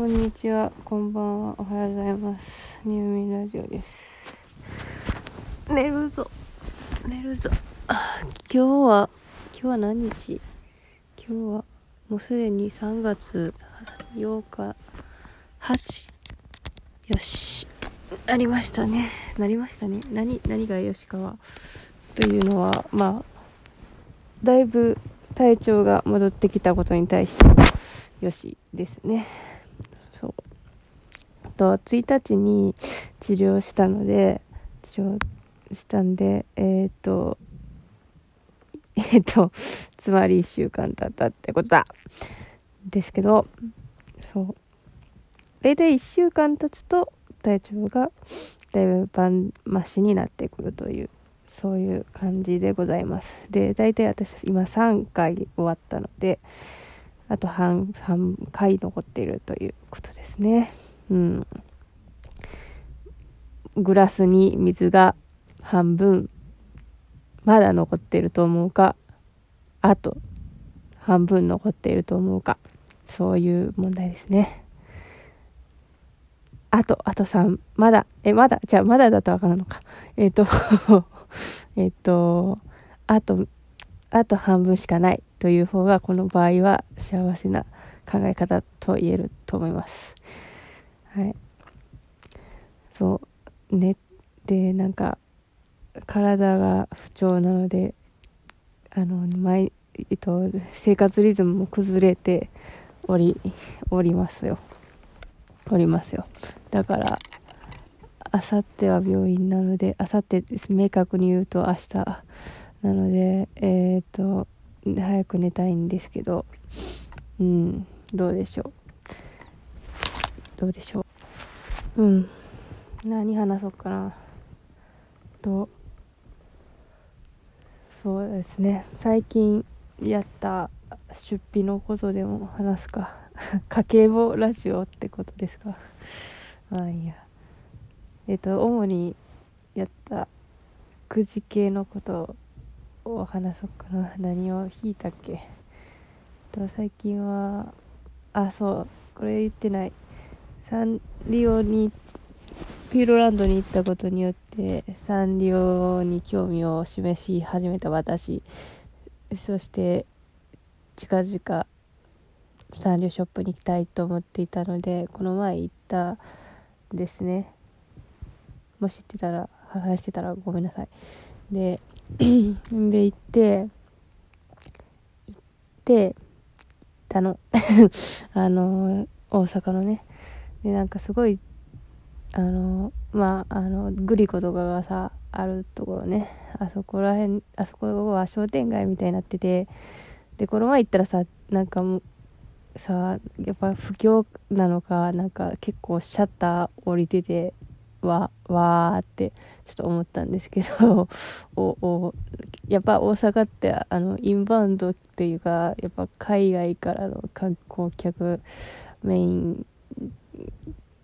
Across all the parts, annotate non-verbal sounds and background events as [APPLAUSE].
こんにちは、こんばんは、おはようございます。ニューミンラジオです。寝るぞ、寝るぞ。今日は、今日は何日？今日は、もうすでに3月8日、8、よし、なりましたね。なりましたね。何、何がよしかは？というのは、まあ、だいぶ体調が戻ってきたことに対して、よしですね。と、1日に治療したので、治療したんで、えっ、ー、と、えっ、と、つまり1週間経ったってことだ。ですけど、そう。大体1週間経つと体調がだいぶ晩増しになってくるという、そういう感じでございます。で、大体私今3回終わったので、あと半、半回残っているということですね。うん。グラスに水が半分、まだ残ってると思うか、あと半分残っていると思うか、そういう問題ですね。あと、あと3、まだ、え、まだ、じゃあまだだとわからんのか。えっ、ー、と、[LAUGHS] えっと、あと、あと半分しかないという方がこの場合は幸せな考え方と言えると思います。はい。そう。ね。で、なんか、体が不調なので、あの、毎、えっと、生活リズムも崩れており、おりますよ。おりますよ。だから、あさっては病院なので、あさって明確に言うと明日なので、えっ、と、早く寝たいんですけど、うん、どうでしょう。どうでしょう。うん。何話そうかな。と、そうですね。最近やった出費のことでも話すか。[LAUGHS] 家計簿ラジオってことですか。まあいいや。えっ、と、主にやったくじ系のことを話そうかな。何を引いたっけと最近は、あ、そう、これ言ってない。サンリオに、ピューロランドに行ったことによって、サンリオに興味を示し始めた私、そして、近々、サンリオショップに行きたいと思っていたので、この前行ったですね。もし知ってたら、話してたらごめんなさい。で、[CLEARS THROAT] で行って、行って、たの。[LAUGHS] あの、大阪のね。で、なんかすごい、あの、まあ、あの、グリコとかがさ、あるところね。あそこら辺、あそこは商店街みたいになってて、で、この前行ったらさ、なんかも、さやっぱ不況なのかなんか結構シャッター降りててわわーってちょっと思ったんですけど [LAUGHS] おおやっぱ大阪ってあのインバウンドっていうかやっぱ海外からの観光客メイン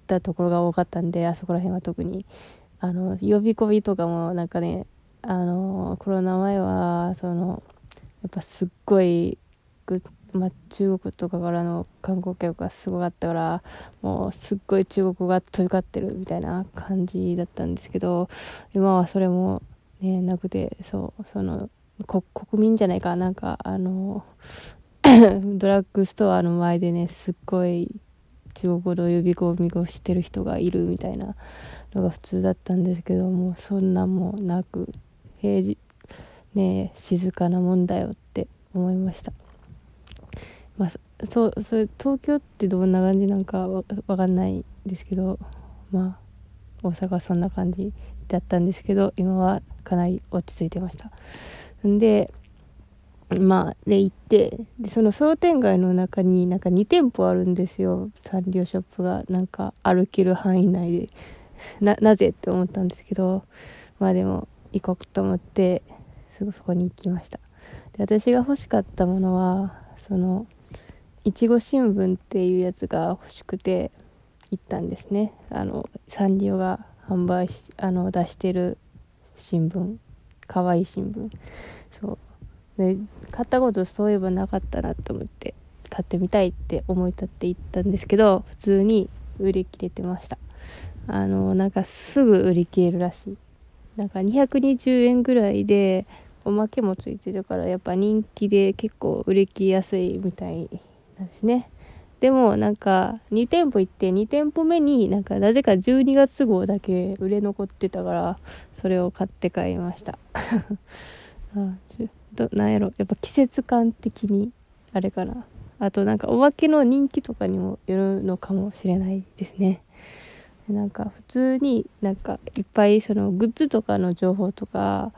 だところが多かったんであそこら辺は特に。あの呼び込みとかもなんかねあのコロナ前はそのやっぱすっごいまあ、中国とかからの観光客がすごかったからもうすっごい中国語が飛び交ってるみたいな感じだったんですけど今はそれもねなくてそうその国民じゃないかなんかあの [COUGHS] ドラッグストアの前でねすっごい中国語の呼び込みをしてる人がいるみたいなのが普通だったんですけどもそんなもなく平時ね静かなもんだよって思いました。まあ、そうそれ東京ってどんな感じなんかわかんないですけどまあ大阪はそんな感じだったんですけど今はかなり落ち着いてましたんでまあで行ってでその商店街の中になんか2店舗あるんですよ。サンリオショップがなんか歩ける範囲内で。ななぜって思ったんですけどまあでも行こうと思ってすぐそこに行きました。で私が欲しかったものはそのいちご新聞っていうやつが欲しくて行ったんですね。あのサンリオが販売しあの出してる新聞。かわいい新聞。そう。で買ったことそういえばなかったなと思って買ってみたいって思い立って行ったんですけど普通に売り切れてました。あのなんかすぐ売り切れるらしい。なんか220円ぐらいでおまけもついてるからやっぱ人気で結構売れ切りやすいみたいなんですね。でもなんか2店舗行って2店舗目になんかなぜか12月号だけ売れ残ってたからそれを買って帰りました。[LAUGHS] あどなんやろやっぱ季節感的にあれかな。あとなんかお化けの人気とかにもよるのかもしれないですね。なんか普通になんかいっぱいそのグッズとかの情報とか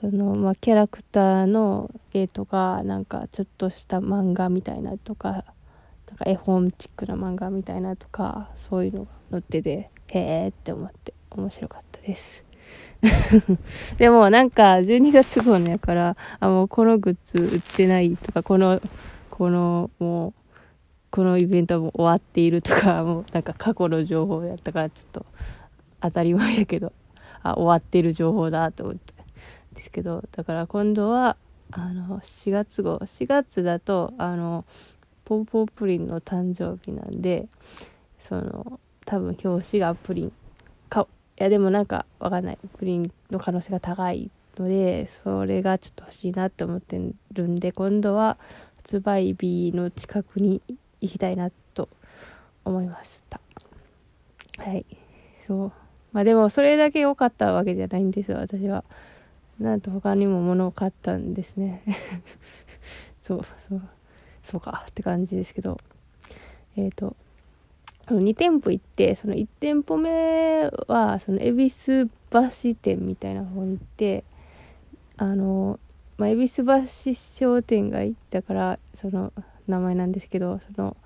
そのまあキャラクターの絵とかなんかちょっとした漫画みたいなとかなんか絵本チックな漫画みたいなとかそういうのが載っててへえって思って面白かったです。[LAUGHS] でもなんか12月号のやからあもうこのグッズ売ってないとかこのこのもうこのイベントはもう終わっているとか [LAUGHS] もうなんか過去の情報やったからちょっと当たり前やけどあ終わってる情報だと思って。ですけどだから今度はあの4月号。4月だとあのポンポンプリンの誕生日なんでその多分表紙がプリン。やでもなんかわかんない。プリンの可能性が高いのでそれがちょっと欲しいなって思ってるんで今度は発売日の近くに行きたいなと思いました。はい。そう。まあでもそれだけ良かったわけじゃないんですよ私は。なんと他にも物を買ったんですね。[LAUGHS] そうそうそうかって感じですけど。えっ、ー、と2店舗行ってその1店舗目はその恵比寿橋店みたいな方に行ってあの、まあ、恵比寿橋商店街だからその名前なんですけどその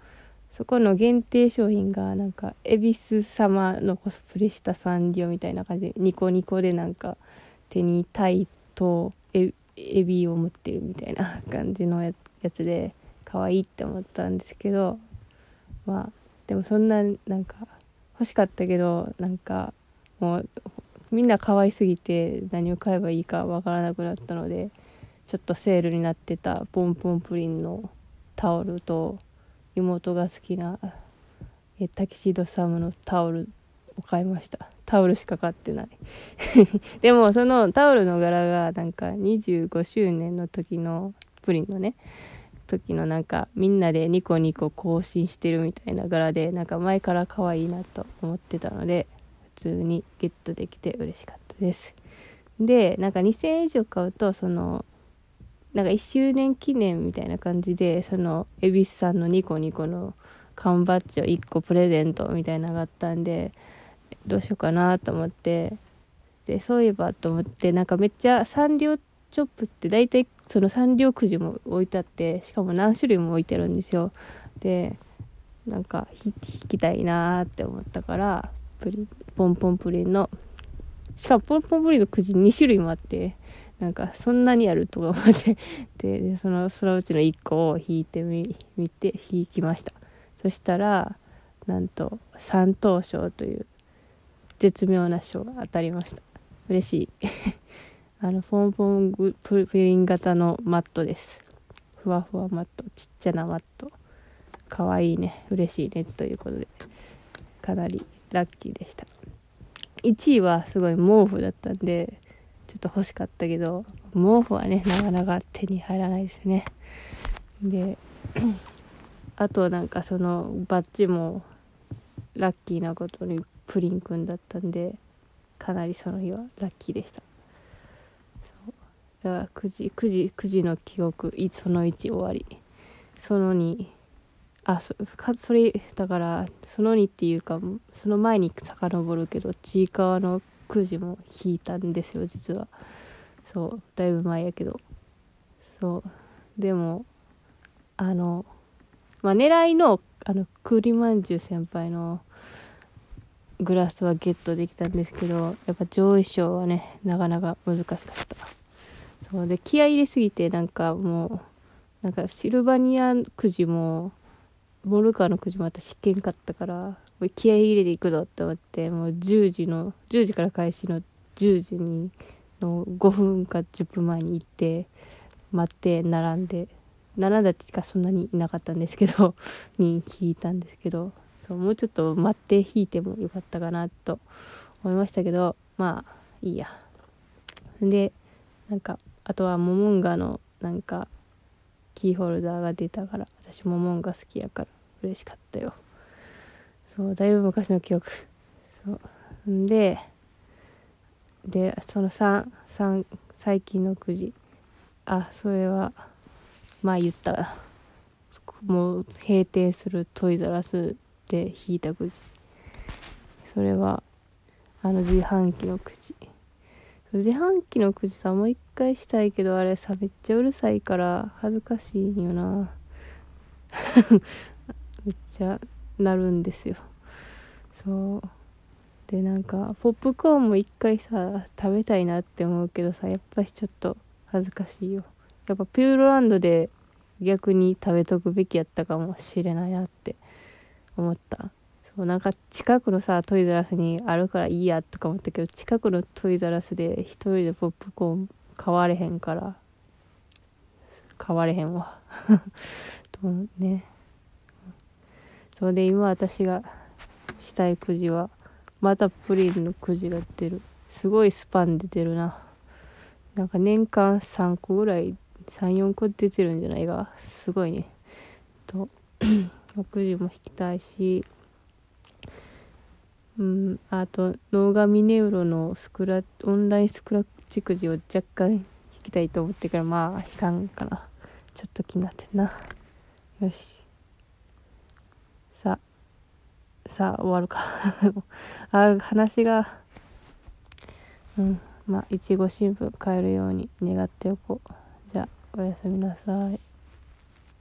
そこの限定商品がなんか恵比寿様のコスプレしたサンリオみたいな感じでニコニコでなんか手にタイとエビを持ってるみたいな感じのやつで可愛いって思ったんですけどまあでもそんななんか欲しかったけどなんかもうみんな可愛すぎて何を買えばいいかわからなくなったのでちょっとセールになってたポンポンプリンのタオルと妹が好きなタキシードサムのタオルを買いました。タオルしか買ってない。[LAUGHS] でもそのタオルの柄がなんか25周年の時のプリンのね時のなんかみんなでニコニコ更新してるみたいな柄でなんか前から可愛いなと思ってたので普通にゲットできて嬉しかったです。でなんか2000円以上買うとそのなんか1周年記念みたいな感じでその恵比寿さんのニコニコの缶バッジを1個プレゼントみたいなのがあったんでどうしようかなと思ってでそういえばと思ってなんかめっちゃサンリオってチョップって大体そのサンリオくじも置いてあってしかも何種類も置いてるんですよ。でなんか引きたいなって思ったからプリポンポンプリンのしかもポンポンプリンのくじ2種類もあってなんかそんなにあるとか思ってで [LAUGHS] そのそのうちの1個を引いてみ見て引きました。そしたらなんと三等賞という絶妙な賞が当たりました。嬉しい。あのポンポンプリン型のマットです。ふわふわマットちっちゃなマット。かわいいね。嬉しいねということで。かなりラッキーでした。1位はすごい毛布だったんでちょっと欲しかったけど毛布はねなかなか手に入らないですね。で [CLEARS THROAT] あとなんかそのバッジもラッキーなことにプリンくんだったんでかなりその日はラッキーでした。だから9時9時9時の記憶その1終わり。その2あそそれだからその2っていうかその前に遡るけどちいかわの9時も引いたんですよ実は。そうだいぶ前やけど。そう。でもあのまあ狙いのあの栗まんじゅう先輩のグラスはゲットできたんですけどやっぱ上位賞はねなかなか難しかった。そうで気合い入れすぎてなんかもうなんかシルバニアくじもモルカーのくじも私けんかったから気合い入れていくぞって思ってもう10時の10時から開始の10時にの5分か10分前に行って待って並んで7だってかそんなにいなかったんですけど [LAUGHS] に引いたんですけどそうもうちょっと待って引いてもよかったかなと思いましたけどまあいいや。でなんかあとはモモンガのなんかキーホルダーが出たから私モモンガ好きやから嬉しかったよ。そうだいぶ昔の記憶。そう。んででその3三最近のくじ。あそれはまあ言ったらもう閉店するトイザラスで引いたくじ。それはあの自販機のくじ。自販機のくじさもう一回したいけどあれさめっちゃうるさいから恥ずかしいよな。[LAUGHS] めっちゃなるんですよ。そう。でなんかポップコーンも一回さ食べたいなって思うけどさやっぱりちょっと恥ずかしいよ。やっぱピューロランドで逆に食べとくべきやったかもしれないなって思った。そうなんか近くのさトイザラスにあるからいいやとか思ったけど近くのトイザラスで一人でポップコーン買われへんから [LAUGHS] 買われへんわ。[LAUGHS] とね。それで今私がしたいくじはまたプリンのくじが出る。すごいスパン出てるな。なんか年間3個ぐらい34個出てるんじゃないかすごいね。と [CLEARS THROAT] くじも引きたいしうんあとノーガミネウロのスクラオンラインスクラッチくじを若干引きたいと思ってからまあ引かんかな。ちょっと気になってんな。よし。さあさあ終わるか。[LAUGHS] あ話がうん。まあいちご新聞買えるように願っておこう。じゃあおやすみなさい。